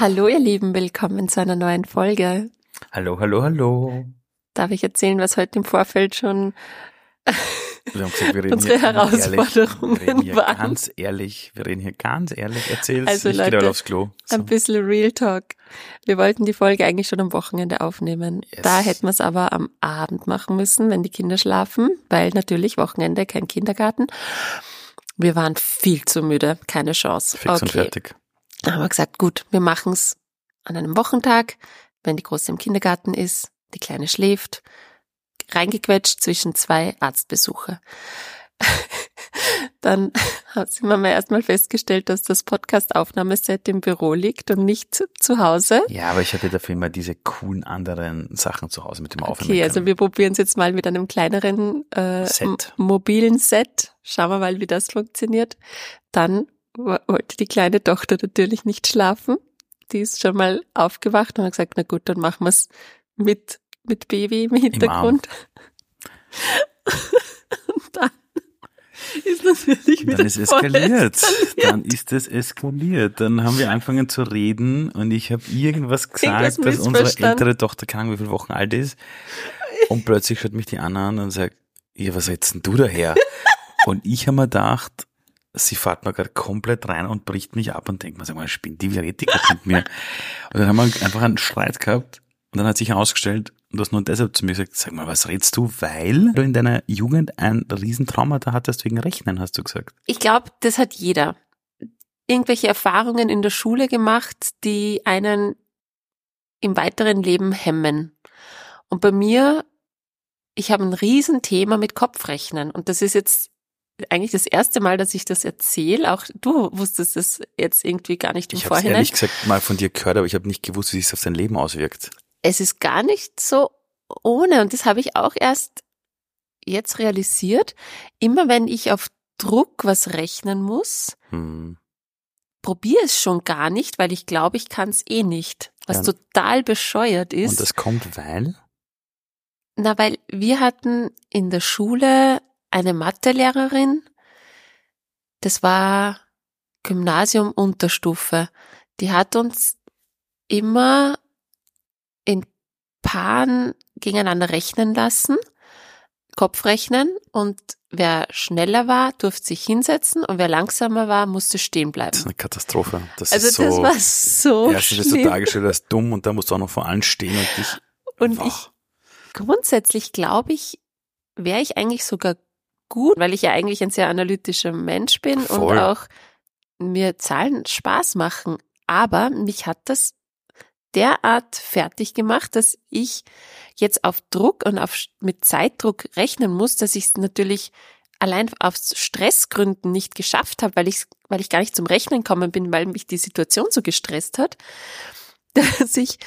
Hallo ihr Lieben, willkommen zu einer neuen Folge. Hallo, hallo, hallo. Darf ich erzählen, was heute im Vorfeld schon Wir haben gesagt, wir reden unsere hier Herausforderungen ehrlich, wir reden hier waren? ganz ehrlich, wir reden hier ganz ehrlich. Erzähl's, Also ich Leute, da aufs Klo. So. Ein bisschen Real Talk. Wir wollten die Folge eigentlich schon am Wochenende aufnehmen. Yes. Da hätten wir es aber am Abend machen müssen, wenn die Kinder schlafen, weil natürlich Wochenende, kein Kindergarten. Wir waren viel zu müde, keine Chance. Fix und fertig. Dann haben wir gesagt, gut, wir machen es an einem Wochentag, wenn die Große im Kindergarten ist, die Kleine schläft, reingequetscht zwischen zwei Arztbesuche. Dann sind wir mal erstmal festgestellt, dass das Podcast-Aufnahmeset im Büro liegt und nicht zu Hause. Ja, aber ich hatte dafür immer diese coolen anderen Sachen zu Hause mit dem Aufnehmen. Okay, also wir probieren es jetzt mal mit einem kleineren äh, Set. mobilen Set. Schauen wir mal, wie das funktioniert. Dann wollte die kleine Tochter natürlich nicht schlafen. Die ist schon mal aufgewacht und hat gesagt, na gut, dann machen wir es mit, mit Baby im Hintergrund. und dann ist natürlich wieder dann ist eskaliert. eskaliert. Dann ist es eskaliert. Dann haben wir angefangen zu reden und ich habe irgendwas gesagt, dass unsere ältere Tochter keine Ahnung, wie viele Wochen alt ist. Und plötzlich schaut mich die Anna an und sagt, ja, was redest denn du daher? und ich habe mir gedacht, sie fährt mir gerade komplett rein und bricht mich ab und denkt mir, sag mal, spinnt die, wie redet mit mir? Und dann haben wir einfach einen Streit gehabt und dann hat sich herausgestellt, und du hast nur deshalb zu mir gesagt, sag mal, was redst du? Weil du in deiner Jugend ein Riesentrauma da hattest wegen Rechnen, hast du gesagt. Ich glaube, das hat jeder. Irgendwelche Erfahrungen in der Schule gemacht, die einen im weiteren Leben hemmen. Und bei mir, ich habe ein Riesenthema mit Kopfrechnen. Und das ist jetzt eigentlich das erste Mal, dass ich das erzähle. Auch du wusstest das jetzt irgendwie gar nicht im Ich habe es Vorhinein. ehrlich gesagt mal von dir gehört, aber ich habe nicht gewusst, wie sich auf dein Leben auswirkt. Es ist gar nicht so ohne. Und das habe ich auch erst jetzt realisiert. Immer wenn ich auf Druck was rechnen muss, Hm. probiere es schon gar nicht, weil ich glaube, ich kann es eh nicht. Was Ja. total bescheuert ist. Und das kommt, weil? na, weil wir hatten in der Schule eine Mathelehrerin, das war Gymnasium Unterstufe. Die hat uns immer in Paaren gegeneinander rechnen lassen, Kopfrechnen und wer schneller war, durfte sich hinsetzen und wer langsamer war, musste stehen bleiben. Das ist eine Katastrophe. Das Also ist so, das war so erstens wirst du schlimm. dargestellt als dumm und dann musst du auch noch vor allen stehen und dich, Und Boah. ich, grundsätzlich glaube ich, wäre ich eigentlich sogar gut, weil ich ja eigentlich ein sehr analytischer Mensch bin und Voll. auch mir Zahlen Spaß machen. Aber mich hat das derart fertig gemacht, dass ich jetzt auf Druck und auf, mit Zeitdruck rechnen muss, dass ich es natürlich allein aus Stressgründen nicht geschafft habe, weil ich, weil ich gar nicht zum Rechnen gekommen bin, weil mich die Situation so gestresst hat, dass ich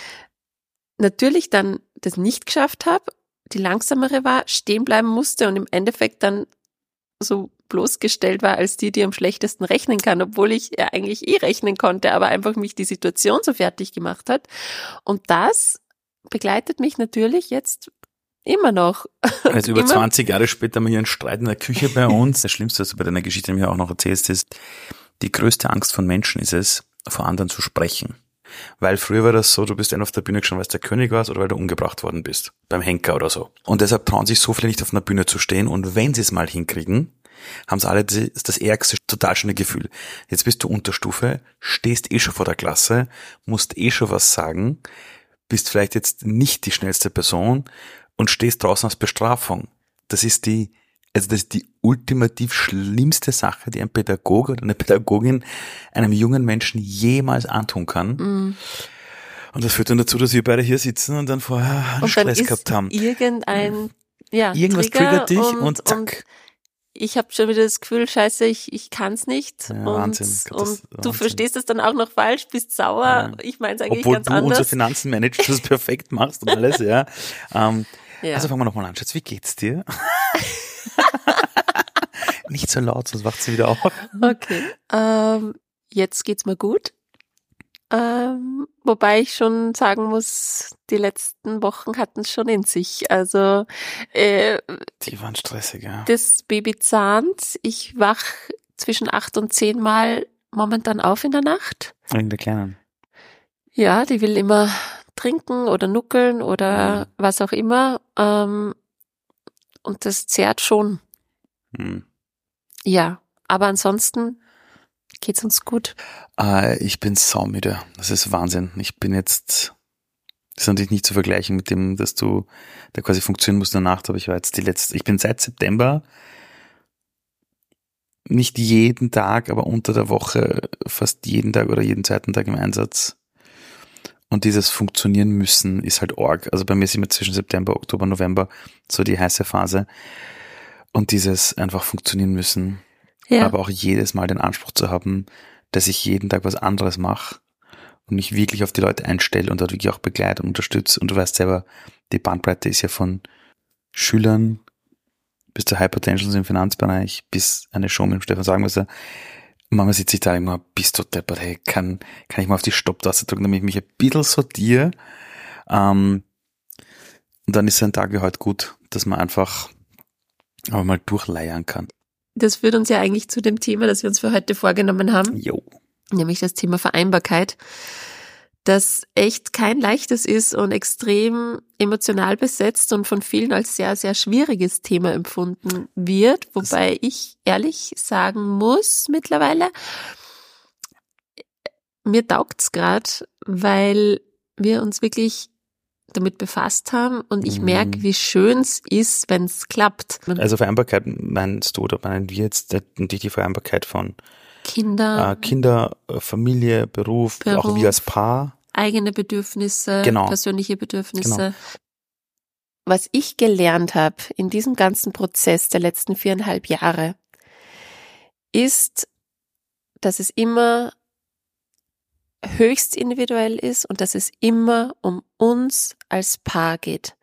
natürlich dann das nicht geschafft habe, die langsamere war, stehen bleiben musste und im Endeffekt dann so bloßgestellt war als die, die am schlechtesten rechnen kann, obwohl ich ja eigentlich eh rechnen konnte, aber einfach mich die Situation so fertig gemacht hat. Und das begleitet mich natürlich jetzt immer noch. Jetzt über Immer- 20 Jahre später haben wir hier einen Streit in der Küche bei uns. Das Schlimmste, was du bei deiner Geschichte mir auch noch erzählst, ist, die größte Angst von Menschen ist es, vor anderen zu sprechen. Weil früher war das so, du bist einer auf der Bühne gestanden, weil du der König warst oder weil du umgebracht worden bist. Beim Henker oder so. Und deshalb trauen sich so viele nicht auf einer Bühne zu stehen. Und wenn sie es mal hinkriegen, haben sie alle das, das ärgste, total schöne Gefühl. Jetzt bist du Unterstufe, stehst eh schon vor der Klasse, musst eh schon was sagen, bist vielleicht jetzt nicht die schnellste Person und stehst draußen als Bestrafung. Das ist die, also das ist die ultimativ schlimmste Sache, die ein Pädagoge oder eine Pädagogin einem jungen Menschen jemals antun kann. Mm. Und das führt dann dazu, dass wir beide hier sitzen und dann vorher einen Und dann Stress ist gehabt haben. irgendein, ja, Irgendwas Trigger triggert dich und zack. Und ich habe schon wieder das Gefühl, scheiße, ich, ich kann's nicht. Ja, und Wahnsinn, und Katast- du Wahnsinn. verstehst es dann auch noch falsch, bist sauer. Ja. Ich meine es eigentlich Obwohl ganz du unsere anders. Finanzen managst, das perfekt machst und alles, ja. Ähm, Ja. Also fangen wir nochmal an. Schatz, wie geht's dir? Nicht so laut, sonst wacht sie wieder auf. Okay. Ähm, jetzt geht's mir gut. Ähm, wobei ich schon sagen muss, die letzten Wochen hatten es schon in sich. Also äh, Die waren stressig, ja. das Baby zahnt. Ich wach zwischen acht und zehn Mal momentan auf in der Nacht. Wegen der Kleinen. Ja, die will immer trinken oder nuckeln oder Mhm. was auch immer. Ähm, und das zehrt schon. Hm. Ja, aber ansonsten geht's uns gut. Äh, ich bin saumüde. Das ist Wahnsinn. Ich bin jetzt, das ist natürlich nicht zu vergleichen mit dem, dass du da quasi funktionieren musst in der Nacht, aber ich war jetzt die letzte, ich bin seit September nicht jeden Tag, aber unter der Woche fast jeden Tag oder jeden zweiten Tag im Einsatz. Und dieses Funktionieren müssen ist halt arg. Also bei mir ist immer zwischen September, Oktober, November so die heiße Phase. Und dieses einfach funktionieren müssen, Ja, aber auch jedes Mal den Anspruch zu haben, dass ich jeden Tag was anderes mache und mich wirklich auf die Leute einstelle und dort wirklich auch begleite und unterstütze. Und du weißt selber, die Bandbreite ist ja von Schülern bis zu Hypertensions im Finanzbereich, bis eine Show mit dem Stefan Sagenwasser. Manchmal sitze ich da immer, bist du deppert, hey, kann, kann ich mal auf die Stopptaste drücken, damit ich mich ein bisschen sortiere. Ähm, und dann ist ein Tag wie heute gut, dass man einfach aber mal durchleiern kann. das führt uns ja eigentlich zu dem Thema, das wir uns für heute vorgenommen haben, Jo. nämlich das Thema Vereinbarkeit, das echt kein leichtes ist und extrem emotional besetzt und von vielen als sehr, sehr schwieriges Thema empfunden wird, wobei ich ehrlich sagen muss mittlerweile, mir taugt's grad, weil wir uns wirklich damit befasst haben und ich Mhm. merke, wie schön's ist, wenn's klappt. Also Vereinbarkeit meinst du oder meinen wir jetzt die Vereinbarkeit von Kinder, äh, Kinder, äh, Familie, Beruf, auch Beruf. wir als Paar. eigene Bedürfnisse, Genau. persönliche Bedürfnisse. Genau. Was ich gelernt habe in diesem ganzen Prozess der letzten viereinhalb Jahre, ist, dass es immer höchst individuell ist und dass es immer um uns als Paar geht.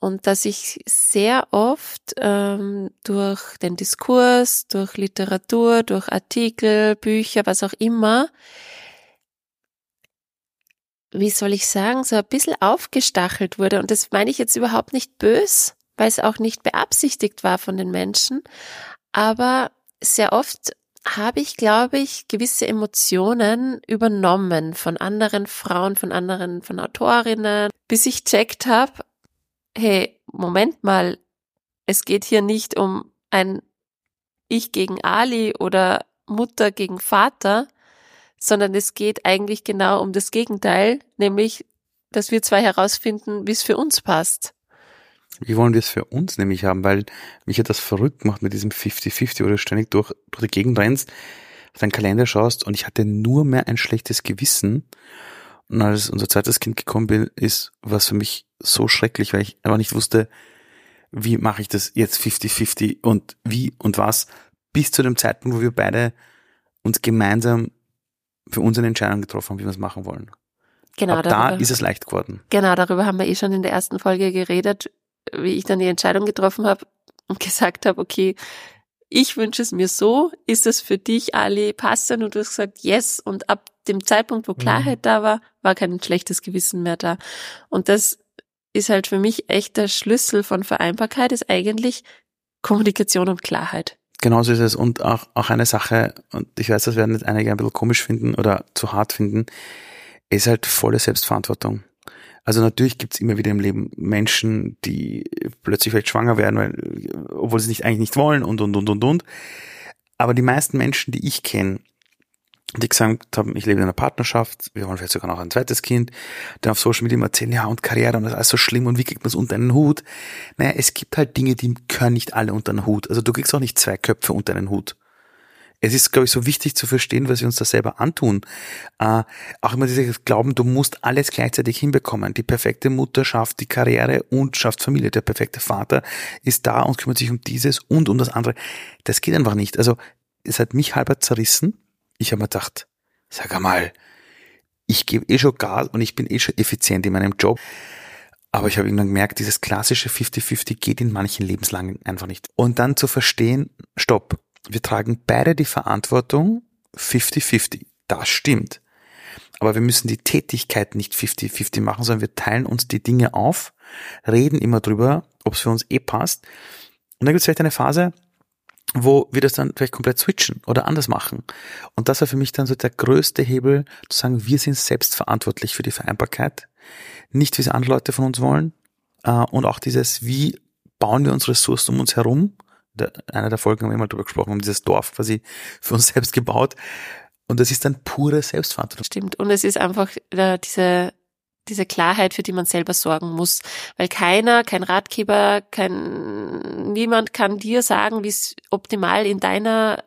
Und dass ich sehr oft ähm, durch den Diskurs, durch Literatur, durch Artikel, Bücher, was auch immer, wie soll ich sagen, so ein bisschen aufgestachelt wurde. Und das meine ich jetzt überhaupt nicht bös, weil es auch nicht beabsichtigt war von den Menschen. Aber sehr oft habe ich, glaube ich, gewisse Emotionen übernommen von anderen Frauen, von anderen, von Autorinnen, bis ich checkt habe, hey, Moment mal, es geht hier nicht um ein Ich gegen Ali oder Mutter gegen Vater, sondern es geht eigentlich genau um das Gegenteil, nämlich, dass wir zwei herausfinden, wie es für uns passt. Wie wollen wir es für uns nämlich haben? Weil mich hat das verrückt gemacht mit diesem 50-50, wo du ständig durch, durch die Gegend rennst, auf deinen Kalender schaust und ich hatte nur mehr ein schlechtes Gewissen. Und als unser zweites Kind gekommen bin, ist, was für mich so schrecklich, weil ich einfach nicht wusste, wie mache ich das jetzt 50-50 und wie und was, bis zu dem Zeitpunkt, wo wir beide uns gemeinsam für uns eine Entscheidung getroffen haben, wie wir es machen wollen. Genau, Ab da darüber, ist es leicht geworden. genau, darüber haben wir eh schon in der ersten Folge geredet, wie ich dann die Entscheidung getroffen habe und gesagt habe, okay, ich wünsche es mir so, ist das für dich, Ali, passend? Und du hast gesagt, yes. Und ab dem Zeitpunkt, wo Klarheit da war, war kein schlechtes Gewissen mehr da. Und das ist halt für mich echt der Schlüssel von Vereinbarkeit, ist eigentlich Kommunikation und Klarheit. Genauso ist es. Und auch, auch eine Sache, und ich weiß, das werden jetzt einige ein bisschen komisch finden oder zu hart finden, ist halt volle Selbstverantwortung. Also natürlich gibt's immer wieder im Leben Menschen, die plötzlich vielleicht schwanger werden, weil, obwohl sie nicht eigentlich nicht wollen und und und und und. Aber die meisten Menschen, die ich kenne, die gesagt haben, ich lebe in einer Partnerschaft, wir wollen vielleicht sogar noch ein zweites Kind, dann auf Social Media immer erzählen, ja, und Karriere und das ist alles so schlimm und wie kriegt man es unter einen Hut? Naja, es gibt halt Dinge, die können nicht alle unter einen Hut. Also du kriegst auch nicht zwei Köpfe unter einen Hut. Es ist, glaube ich, so wichtig zu verstehen, was wir uns da selber antun. Äh, auch immer dieses Glauben, du musst alles gleichzeitig hinbekommen. Die perfekte Mutter schafft die Karriere und schafft Familie. Der perfekte Vater ist da und kümmert sich um dieses und um das andere. Das geht einfach nicht. Also es hat mich halber zerrissen. Ich habe mir gedacht, sag einmal, ich gebe eh schon Gas und ich bin eh schon effizient in meinem Job. Aber ich habe irgendwann gemerkt, dieses klassische 50-50 geht in manchen Lebenslagen einfach nicht. Und dann zu verstehen, stopp, wir tragen beide die Verantwortung 50-50. Das stimmt. Aber wir müssen die Tätigkeit nicht 50-50 machen, sondern wir teilen uns die Dinge auf, reden immer drüber, ob es für uns eh passt. Und dann gibt es vielleicht eine Phase, wo wir das dann vielleicht komplett switchen oder anders machen. Und das war für mich dann so der größte Hebel, zu sagen, wir sind selbst verantwortlich für die Vereinbarkeit, nicht wie es andere Leute von uns wollen. Äh, und auch dieses, wie bauen wir unsere Ressourcen um uns herum. Der, einer der Folgen haben wir mal drüber gesprochen, haben dieses Dorf quasi für uns selbst gebaut. Und das ist dann pure Selbstverantwortung. Stimmt. Und es ist einfach äh, diese diese Klarheit, für die man selber sorgen muss. Weil keiner, kein Ratgeber, kein, niemand kann dir sagen, wie es optimal in deiner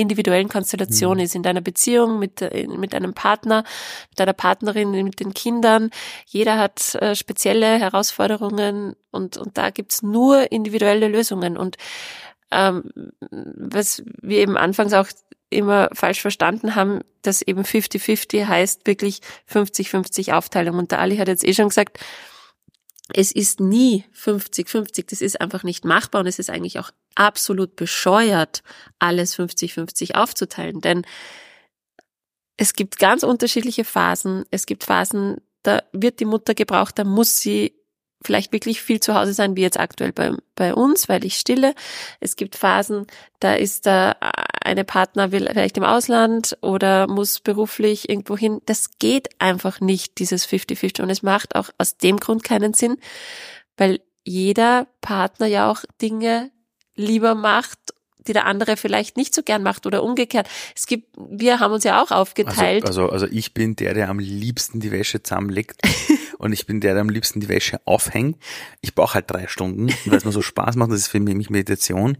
individuellen Konstellation mhm. ist, in deiner Beziehung mit, mit einem Partner, mit deiner Partnerin, mit den Kindern. Jeder hat äh, spezielle Herausforderungen und, und da gibt's nur individuelle Lösungen. Und ähm, was wir eben anfangs auch immer falsch verstanden haben, dass eben 50-50 heißt wirklich 50-50 Aufteilung. Und der Ali hat jetzt eh schon gesagt, es ist nie 50-50. Das ist einfach nicht machbar und es ist eigentlich auch absolut bescheuert, alles 50-50 aufzuteilen. Denn es gibt ganz unterschiedliche Phasen. Es gibt Phasen, da wird die Mutter gebraucht, da muss sie vielleicht wirklich viel zu Hause sein, wie jetzt aktuell bei, bei uns, weil ich stille. Es gibt Phasen, da ist da eine Partner will vielleicht im Ausland oder muss beruflich irgendwo hin. Das geht einfach nicht, dieses 50-50. Und es macht auch aus dem Grund keinen Sinn, weil jeder Partner ja auch Dinge lieber macht die der andere vielleicht nicht so gern macht oder umgekehrt. Es gibt, wir haben uns ja auch aufgeteilt. Also, also, also ich bin der, der am liebsten die Wäsche zusammenlegt und ich bin der, der am liebsten die Wäsche aufhängt. Ich brauche halt drei Stunden, weil es mir so Spaß macht, das ist für mich Meditation.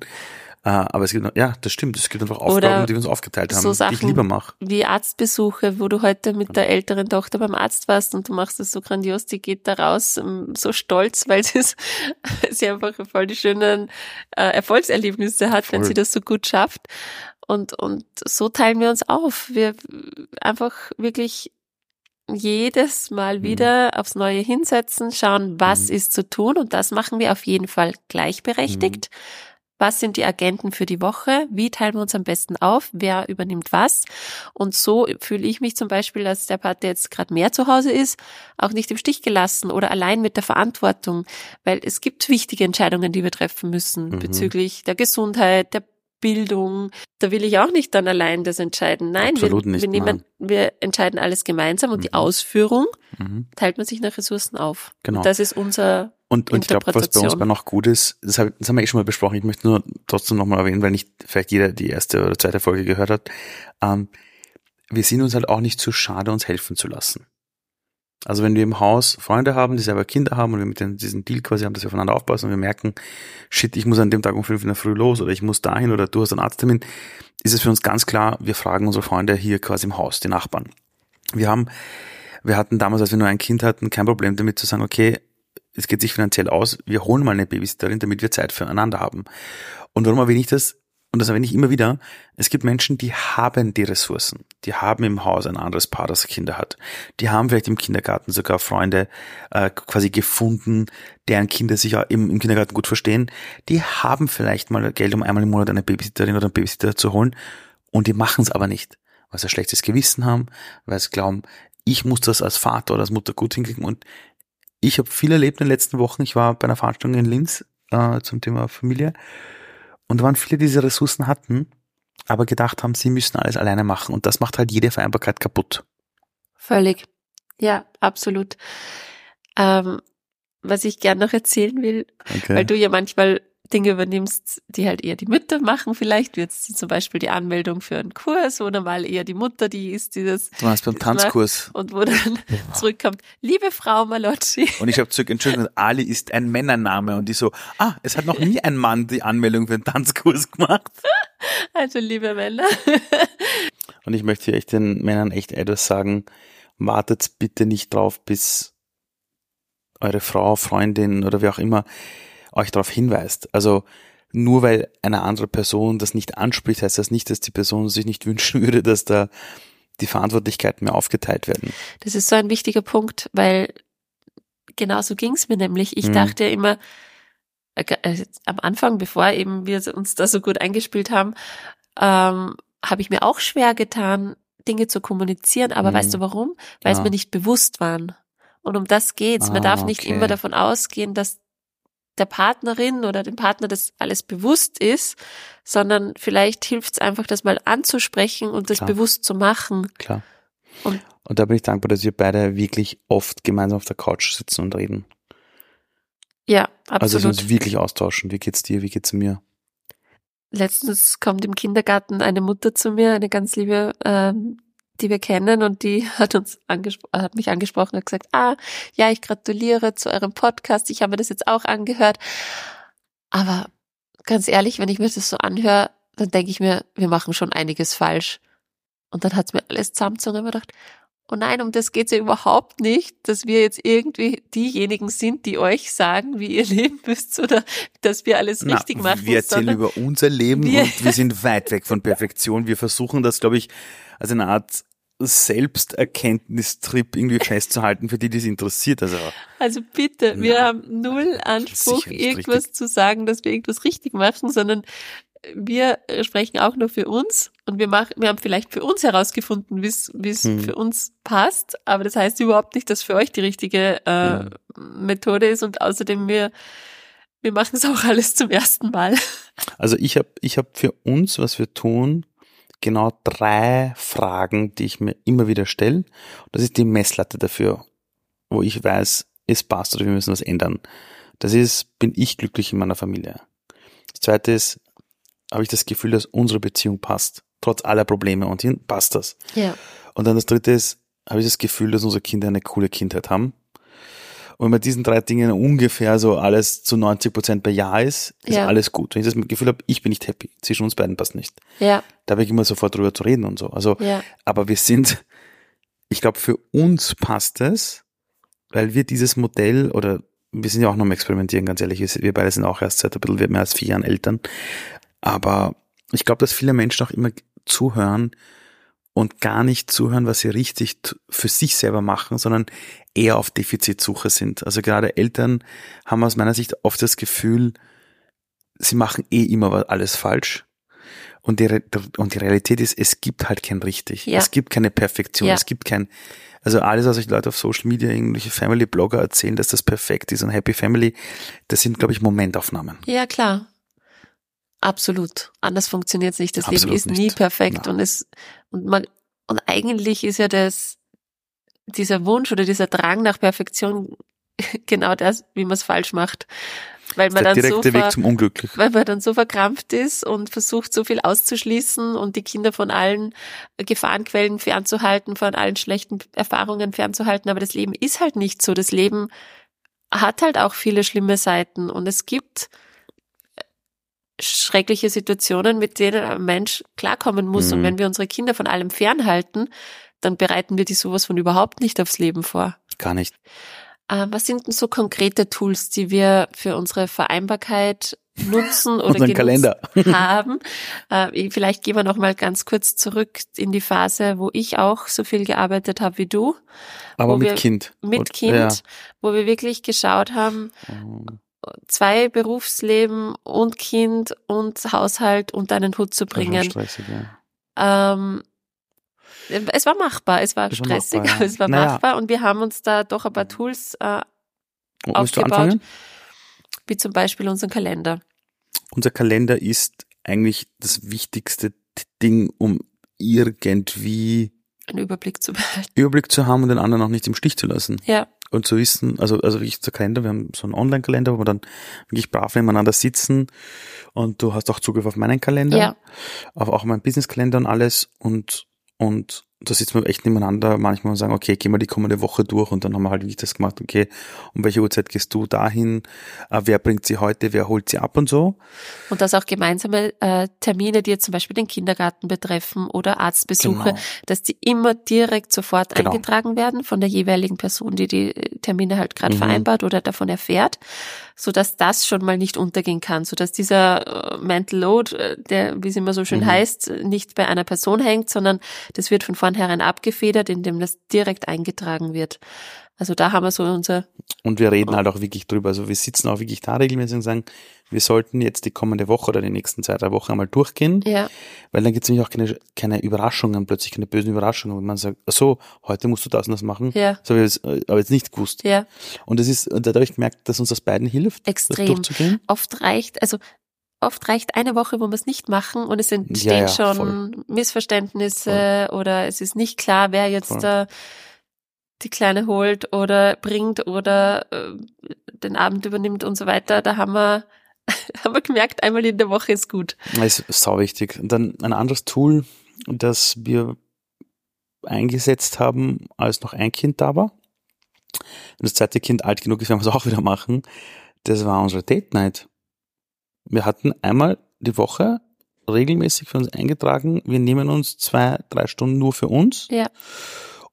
Äh, aber es gibt, ja, das stimmt, es gibt einfach Aufgaben, Oder die wir uns aufgeteilt haben, so Sachen die ich lieber mache. Wie Arztbesuche, wo du heute mit der älteren Tochter beim Arzt warst und du machst es so grandios, die geht da raus, ähm, so stolz, weil sie, es, sie einfach voll die schönen äh, Erfolgserlebnisse hat, voll. wenn sie das so gut schafft. Und, und so teilen wir uns auf. Wir einfach wirklich jedes Mal mhm. wieder mhm. aufs Neue hinsetzen, schauen, was mhm. ist zu tun und das machen wir auf jeden Fall gleichberechtigt. Mhm. Was sind die Agenten für die Woche? Wie teilen wir uns am besten auf? Wer übernimmt was? Und so fühle ich mich zum Beispiel, als der Part, der jetzt gerade mehr zu Hause ist, auch nicht im Stich gelassen oder allein mit der Verantwortung, weil es gibt wichtige Entscheidungen, die wir treffen müssen mhm. bezüglich der Gesundheit, der Bildung. Da will ich auch nicht dann allein das entscheiden. Nein, Absolut wir, nicht, wir, nehmen, wir entscheiden alles gemeinsam und mhm. die Ausführung mhm. teilt man sich nach Ressourcen auf. Genau. Und das ist unser und, und ich glaube, was bei uns bei noch gut ist, das, hab, das haben wir eh schon mal besprochen, ich möchte nur trotzdem nochmal erwähnen, weil nicht vielleicht jeder die erste oder zweite Folge gehört hat. Ähm, wir sind uns halt auch nicht zu schade, uns helfen zu lassen. Also wenn wir im Haus Freunde haben, die selber Kinder haben und wir mit den, diesen Deal quasi haben, dass wir aufeinander aufpassen und wir merken, shit, ich muss an dem Tag um fünf in der Früh los oder ich muss dahin oder du hast einen Arzttermin, ist es für uns ganz klar, wir fragen unsere Freunde hier quasi im Haus, die Nachbarn. Wir haben, wir hatten damals, als wir nur ein Kind hatten, kein Problem damit zu sagen, okay, es geht sich finanziell aus, wir holen mal eine Babysitterin, damit wir Zeit füreinander haben. Und warum erwähne ich das? Und das erwähne ich immer wieder. Es gibt Menschen, die haben die Ressourcen. Die haben im Haus ein anderes Paar, das Kinder hat. Die haben vielleicht im Kindergarten sogar Freunde äh, quasi gefunden, deren Kinder sich auch im, im Kindergarten gut verstehen. Die haben vielleicht mal Geld, um einmal im Monat eine Babysitterin oder einen Babysitter zu holen. Und die machen es aber nicht, weil sie ein schlechtes Gewissen haben, weil sie glauben, ich muss das als Vater oder als Mutter gut hinkriegen. Und ich habe viel erlebt in den letzten Wochen. Ich war bei einer Veranstaltung in Linz äh, zum Thema Familie und da waren viele, die diese Ressourcen hatten, aber gedacht haben, sie müssen alles alleine machen und das macht halt jede Vereinbarkeit kaputt. Völlig. Ja, absolut. Ähm, was ich gern noch erzählen will, okay. weil du ja manchmal Dinge übernimmst, die halt eher die Mütter machen vielleicht, wie jetzt zum Beispiel die Anmeldung für einen Kurs, oder mal eher die Mutter, die ist dieses... Du warst beim Tanzkurs. Und wo dann ja. zurückkommt, liebe Frau Malocci. Und ich habe zurück, Entschuldigung, Ali ist ein Männername und die so, ah, es hat noch nie ein Mann die Anmeldung für einen Tanzkurs gemacht. Also liebe Männer. Und ich möchte hier echt den Männern echt etwas sagen, wartet bitte nicht drauf, bis eure Frau, Freundin oder wie auch immer euch darauf hinweist. Also nur weil eine andere Person das nicht anspricht, heißt das nicht, dass die Person sich nicht wünschen würde, dass da die Verantwortlichkeiten mehr aufgeteilt werden. Das ist so ein wichtiger Punkt, weil genau so ging es mir nämlich. Ich mhm. dachte immer, äh, äh, am Anfang, bevor eben wir uns da so gut eingespielt haben, ähm, habe ich mir auch schwer getan, Dinge zu kommunizieren. Aber mhm. weißt du warum? Weil ja. es mir nicht bewusst waren. Und um das geht's. Man ah, darf nicht okay. immer davon ausgehen, dass der Partnerin oder dem Partner das alles bewusst ist, sondern vielleicht hilft es einfach, das mal anzusprechen und das Klar. bewusst zu machen. Klar. Und- Und, da bin ich dankbar, dass wir beide wirklich oft gemeinsam auf der Couch sitzen und reden. Ja, Also dass absolut. wir uns wirklich austauschen. Wie geht's dir? Wie geht's mir? Letztens kommt im Kindergarten eine Mutter zu mir, eine ganz liebe, ähm, die wir kennen und die hat uns angespro hat mich angesprochen und gesagt, ah, ja, ich gratuliere zu eurem Podcast. Ich habe mir das jetzt auch angehört. Aber ganz ehrlich, wenn ich mir das so anhöre, dann denke ich mir, wir machen schon einiges falsch. Und dann hat's mir alles zusammengezogen und gedacht, oh nein, um das geht's ja überhaupt nicht, dass wir jetzt irgendwie diejenigen sind, die euch sagen, wie ihr leben müsst oder dass wir alles Na, richtig machen. wir erzählen über unser Leben wir- und wir sind weit weg von Perfektion. Wir versuchen das, glaube ich, als eine Art Selbsterkenntnistrip irgendwie festzuhalten, für die, die es interessiert. Also Also bitte, wir Na, haben null Anspruch, irgendwas richtig. zu sagen, dass wir irgendwas richtig machen, sondern wir sprechen auch nur für uns und wir machen, wir haben vielleicht für uns herausgefunden, wie es Hm. für uns passt, aber das heißt überhaupt nicht, dass für euch die richtige äh, Hm. Methode ist und außerdem wir wir machen es auch alles zum ersten Mal. Also ich habe ich hab für uns, was wir tun, genau drei Fragen, die ich mir immer wieder stelle. Das ist die Messlatte dafür, wo ich weiß, es passt oder wir müssen was ändern. Das ist, bin ich glücklich in meiner Familie. Das zweite ist, habe ich das Gefühl, dass unsere Beziehung passt. Trotz aller Probleme und hin passt das. Ja. Und dann das dritte ist, habe ich das Gefühl, dass unsere Kinder eine coole Kindheit haben. Und wenn man diesen drei Dingen ungefähr so alles zu 90 Prozent bei Ja ist, ist Ja. alles gut. Wenn ich das Gefühl habe, ich bin nicht happy, zwischen uns beiden passt nicht. Ja, Da habe ich immer sofort drüber zu reden und so. Also, ja, aber wir sind, ich glaube, für uns passt es, weil wir dieses Modell oder wir sind ja auch noch am Experimentieren, ganz ehrlich. Wir- Wir beide sind auch erst seit ein bisschen mehr als vier Jahren Eltern. Aber ich glaube, dass viele Menschen auch immer zuhören und gar nicht zuhören, was sie richtig für sich selber machen, sondern eher auf Defizitsuche sind. Also gerade Eltern haben aus meiner Sicht oft das Gefühl, sie machen eh immer alles falsch. Und die, Re- und die Realität ist, es gibt halt kein richtig. Ja. Es gibt keine Perfektion. Ja. Es gibt kein, also alles, was euch Leute auf Social Media, irgendwelche Family-Blogger erzählen, dass das perfekt ist und Happy Family, das sind, glaube ich, Momentaufnahmen. ja, klar. Absolut. Anders funktioniert es nicht. Das Leben Absolut ist nie nicht. perfekt Nein. und es und man und eigentlich ist ja das dieser Wunsch oder dieser Drang nach Perfektion genau das, wie man es falsch macht, weil man der dann so direkte ver, Weg zum Unglücklich. weil man dann so verkrampft ist und versucht so viel auszuschließen und die Kinder von allen Gefahrenquellen fernzuhalten, von allen schlechten Erfahrungen fernzuhalten. Aber das Leben ist halt nicht so. Das Leben hat halt auch viele schlimme Seiten und es gibt schreckliche Situationen, mit denen ein Mensch klarkommen muss. Mhm. Und wenn wir unsere Kinder von allem fernhalten, dann bereiten wir die sowas von überhaupt nicht aufs Leben vor. Gar nicht. Äh, was sind denn so konkrete Tools, die wir für unsere Vereinbarkeit nutzen oder Unseren Kalender. haben? Äh, vielleicht gehen wir noch mal ganz kurz zurück in die Phase, wo ich auch so viel gearbeitet habe wie du, Aber mit Kind. mit Kind, Ja. wo wir wirklich geschaut haben, Mhm. Zwei Berufsleben und Kind und Haushalt unter einen Hut zu bringen. stressig, ja. Ähm, es war machbar, es war Es war stressig, machbar, aber es war Naja. machbar und wir haben uns da doch ein paar Tools äh, du aufgebaut. wie zum Beispiel unseren Kalender. Unser Kalender ist eigentlich das wichtigste Ding, um irgendwie Einen Überblick zu behalten. Überblick zu haben und den anderen auch nicht im Stich zu lassen. Ja, Und zu wissen, also, also ich zur Kalender, wir haben so einen Online-Kalender, wo wir dann wirklich brav nebeneinander sitzen und du hast auch Zugriff auf meinen Kalender, Ja. auf auch meinen Business-Kalender und alles und, und da sitzen wir echt nebeneinander manchmal und sagen, okay, gehen wir die kommende Woche durch und dann haben wir halt wirklich das gemacht, okay, um welche Uhrzeit gehst du dahin, äh, wer bringt sie heute, wer holt sie ab und so. und dass auch gemeinsame äh, Termine, die jetzt zum Beispiel den Kindergarten betreffen oder Arztbesuche, Genau. dass die immer direkt sofort Genau. eingetragen werden von der jeweiligen Person, die die Termine halt gerade Mhm. vereinbart oder davon erfährt, so dass das schon mal nicht untergehen kann, so dass dieser äh, Mental Load, äh, der, wie es immer so schön Mhm. heißt, nicht bei einer Person hängt, sondern das wird von vornherein abgefedert, indem das direkt eingetragen wird. Also da haben wir so unser, Und wir reden halt auch wirklich drüber. Also wir sitzen auch wirklich da regelmäßig und sagen, wir sollten jetzt die kommende Woche oder die nächsten zwei, drei Wochen einmal durchgehen, ja, weil dann gibt es nämlich auch keine, keine Überraschungen, plötzlich keine bösen Überraschungen, wo man sagt, ach so, heute musst du das und das machen. Ja. Das habe ich jetzt, äh, aber jetzt nicht gewusst. ja, Und das ist, da habe ich gemerkt, dass uns das beiden hilft, das extrem. durchzugehen. Oft reicht, also oft reicht eine Woche, wo wir es nicht machen und es entstehen Ja, ja, schon voll. Missverständnisse oder es ist nicht klar, wer jetzt Voll. da die Kleine holt oder bringt oder äh, den Abend übernimmt und so weiter. Da haben wir, haben wir gemerkt, einmal in der Woche ist gut. Das ist sau wichtig. Und dann ein anderes Tool, das wir eingesetzt haben, als noch ein Kind da war. Und das zweite Kind alt genug ist, werden wir es auch wieder machen. Das war unsere Date Night. Wir hatten einmal die Woche regelmäßig für uns eingetragen, wir nehmen uns zwei, drei Stunden nur für uns. Ja.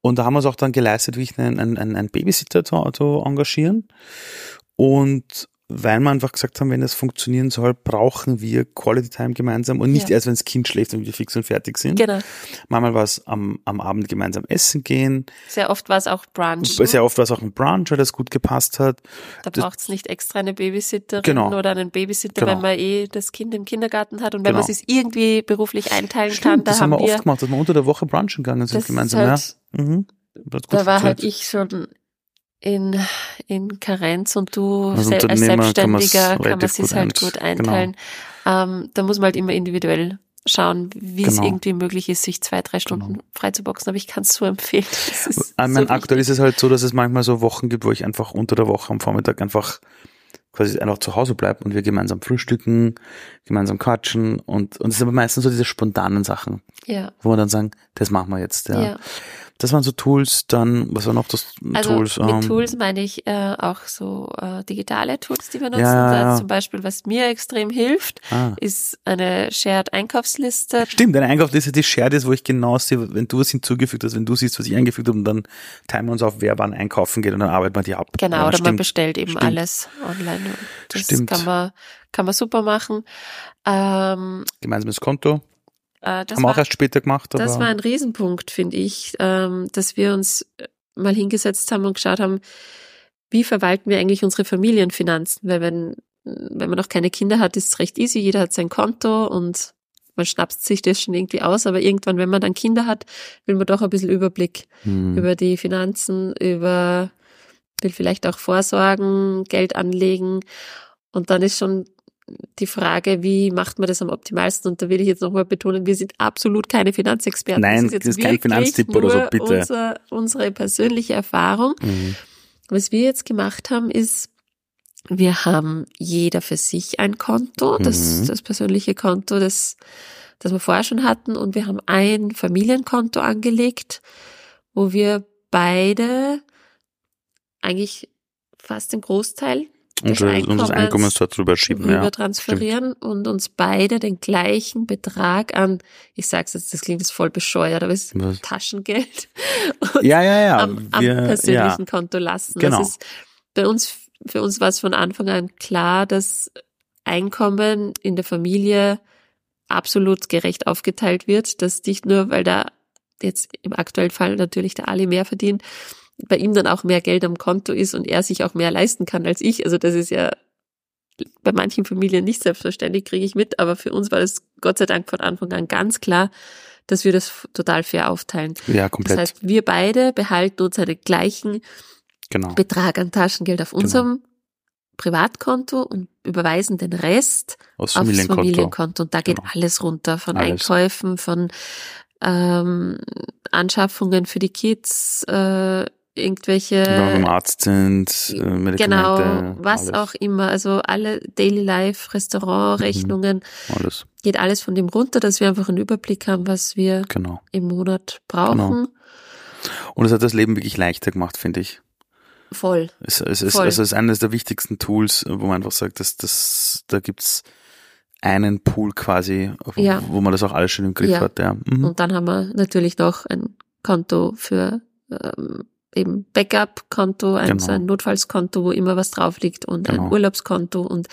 Und da haben wir es auch dann geleistet, wirklich einen, einen, einen Babysitter zu, zu engagieren. Und weil wir einfach gesagt haben, wenn das funktionieren soll, brauchen wir Quality Time gemeinsam und nicht Ja. erst, wenn das Kind schläft und wir fix und fertig sind. Genau. Manchmal war es am, am Abend gemeinsam essen gehen. Sehr oft war es auch Brunch. Sehr oft war es auch ein Brunch, weil das gut gepasst hat. Da braucht es nicht extra eine Babysitterin Genau. oder einen Babysitter, Genau. wenn man eh das Kind im Kindergarten hat und wenn Genau. man es irgendwie beruflich einteilen kann, da das haben wir oft gemacht, dass wir unter der Woche brunchen gegangen sind gemeinsam. halt, ja. Mhm. Da war halt ich schon in, in Karenz und du Als sel- als Selbstständiger kann man sich halt gut genau. einteilen. Ähm, da muss man halt immer individuell schauen, wie es Genau. irgendwie möglich ist, sich zwei, drei Stunden Genau. freizuboxen. Aber ich kann es so empfehlen. Ich so meine, aktuell wichtig. ist es halt so, dass es manchmal so Wochen gibt, wo ich einfach unter der Woche am Vormittag einfach quasi einfach zu Hause bleibe und wir gemeinsam frühstücken, gemeinsam quatschen und und es sind aber meistens so diese spontanen Sachen, Ja, wo wir dann sagen, das machen wir jetzt. Ja. ja. Das waren so Tools, dann, was war noch das Also Tools? mit ähm, Tools meine ich äh, auch so äh, digitale Tools, die wir nutzen. Ja, ja, Da ja. Zum Beispiel, was mir extrem hilft, Ah. ist eine Shared Einkaufsliste. Stimmt, eine Einkaufsliste, die shared ist, wo ich genau sehe, wenn du was hinzugefügt hast, wenn du siehst, was ich eingefügt habe, und dann teilen wir uns auf, wer wann einkaufen geht und dann arbeiten wir die ab. Genau, Ja, oder man stimmt. bestellt eben Stimmt. alles online. Das Stimmt. kann man kann man super machen. Ähm, Gemeinsames Konto. Äh, das haben wir auch war, erst später gemacht, aber das war ein Riesenpunkt, finde ich, ähm, dass wir uns mal hingesetzt haben und geschaut haben, wie verwalten wir eigentlich unsere Familienfinanzen? Weil wenn, wenn man noch keine Kinder hat, ist es recht easy, jeder hat sein Konto und man schnapst sich das schon irgendwie aus, aber irgendwann, wenn man dann Kinder hat, will man doch ein bisschen Überblick hm. über die Finanzen, über, will vielleicht auch vorsorgen, Geld anlegen. Und dann ist schon die Frage, wie macht man das am optimalsten? Und da will ich jetzt nochmal betonen, wir sind absolut keine Finanzexperten. Nein, ist jetzt das ist kein Finanztipp oder so, bitte. Unser, unsere persönliche Erfahrung. Mhm. Was wir jetzt gemacht haben, ist, wir haben jeder für sich ein Konto, das, Mhm. das persönliche Konto, das, das wir vorher schon hatten, und wir haben ein Familienkonto angelegt, wo wir beide eigentlich fast den Großteil des Unser, unseres Einkommens dort drüber schieben, rüber ja. transferieren und uns beide den gleichen Betrag an, ich sag's jetzt, das klingt jetzt voll bescheuert, aber es ist Was? Taschengeld und Ja, ja, ja. am, am wir, persönlichen ja. Konto lassen. Genau. Das ist bei uns, für uns war es von Anfang an klar, dass Einkommen in der Familie absolut gerecht aufgeteilt wird, dass nicht nur, weil da jetzt im aktuellen Fall natürlich der Ali mehr verdient, bei ihm dann auch mehr Geld am Konto ist und er sich auch mehr leisten kann als ich. Also das ist ja bei manchen Familien nicht selbstverständlich, kriege ich mit, aber für uns war das Gott sei Dank von Anfang an ganz klar, dass wir das total fair aufteilen. Ja, komplett. Das heißt, wir beide behalten uns einen gleichen genau. Betrag an Taschengeld auf unserem Privatkonto und überweisen den Rest Aus aufs Familienkonto. Familienkonto. Und da geht Genau. alles runter, von Alles. Einkäufen, von ähm, Anschaffungen für die Kids, äh, irgendwelche beim Arzt sind, äh, Medikamente. Genau, was alles, auch immer, also alle Daily Life, Restaurantrechnungen, Alles, geht alles von dem runter, dass wir einfach einen Überblick haben, was wir genau. im Monat brauchen. Und es hat das Leben wirklich leichter gemacht, finde ich. Voll. Es, es, ist, Voll. also es ist eines der wichtigsten Tools, wo man einfach sagt, dass das, da gibt's einen Pool quasi, wo, Ja. wo man das auch alles schön im Griff Ja. hat. Ja. Mhm. Und dann haben wir natürlich noch ein Konto für ähm, eben Backup-Konto, ein, Genau. so ein Notfallskonto, wo immer was drauf liegt und Genau. ein Urlaubskonto und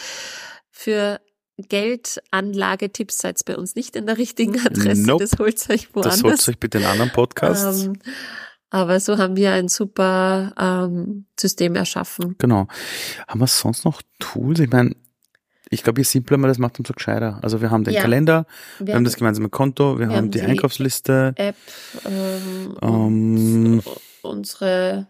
für Geldanlagetipps seid ihr bei uns nicht in der richtigen Adresse. Nope. Das holt euch woanders. Das holt euch bitte in anderen Podcast. Ähm, Aber so haben wir ein super ähm, System erschaffen. Genau. Haben wir sonst noch Tools? Ich meine, ich glaube, je simpler man das macht, umso gescheiter. Also wir haben den Ja. Kalender, wir, Wir haben das gemeinsame Konto, wir, haben, haben die, die Einkaufsliste, App, ähm, Ähm, unsere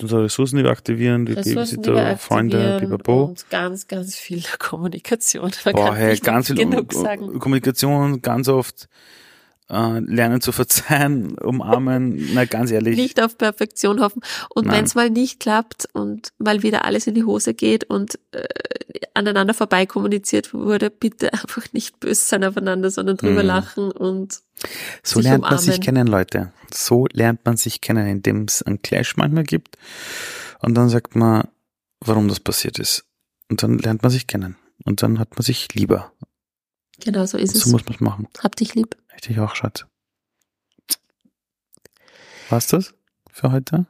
unsere Ressourcen, die wir aktivieren, die Ressourcen, die wir Babysitter, Freunde, pipapo. und ganz, ganz viel Kommunikation. Man Boah, hey, ganz viel genug sagen. Kommunikation, ganz oft äh, lernen zu verzeihen, umarmen, na ganz ehrlich. Nicht auf Perfektion hoffen. Und wenn es mal nicht klappt und mal wieder alles in die Hose geht und äh, aneinander vorbei kommuniziert wurde, bitte einfach nicht böse sein aufeinander, sondern drüber Mhm. lachen und So lernt man sich umarmen. kennen, Leute. So lernt man sich kennen, indem es einen Clash manchmal gibt. Und dann sagt man, warum das passiert ist. Und dann lernt man sich kennen. Und dann hat man sich lieber. genau so ist So es. muss man es machen. Hab dich lieb. Richtig auch, Schatz. War's das für heute?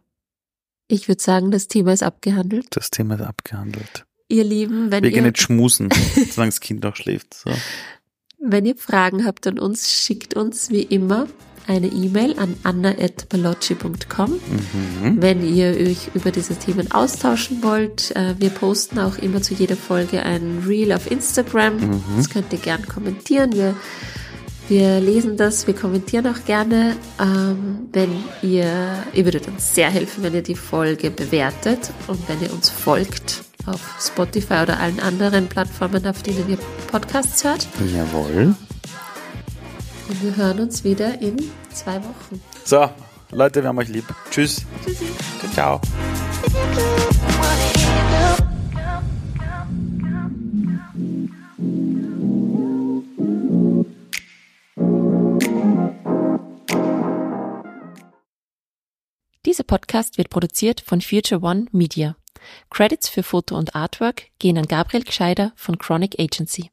Ich würde sagen, das Thema ist abgehandelt. Das Thema ist abgehandelt. Ihr Lieben, wenn Wir gehen ihr, nicht schmusen, solange das Kind noch schläft. So. wenn ihr Fragen habt an uns, schickt uns wie immer eine E-Mail an anna.balocci.com. Mhm. Wenn ihr euch über diese Themen austauschen wollt, äh, wir posten auch immer zu jeder Folge ein Reel auf Instagram. Mhm. Das könnt ihr gern kommentieren. Wir, wir lesen das, wir kommentieren auch gerne. Ähm, wenn ihr, ihr würdet uns sehr helfen, wenn ihr die Folge bewertet und wenn ihr uns folgt auf Spotify oder allen anderen Plattformen, auf denen ihr Podcasts hört. Jawohl. Und wir hören uns wieder in zwei Wochen. So, Leute, wir haben euch lieb. Tschüss. Tschüssi. Ciao. Dieser Podcast wird produziert von Future One Media. Credits für Foto und Artwork gehen an Gabriel Gscheider von Chronic Agency.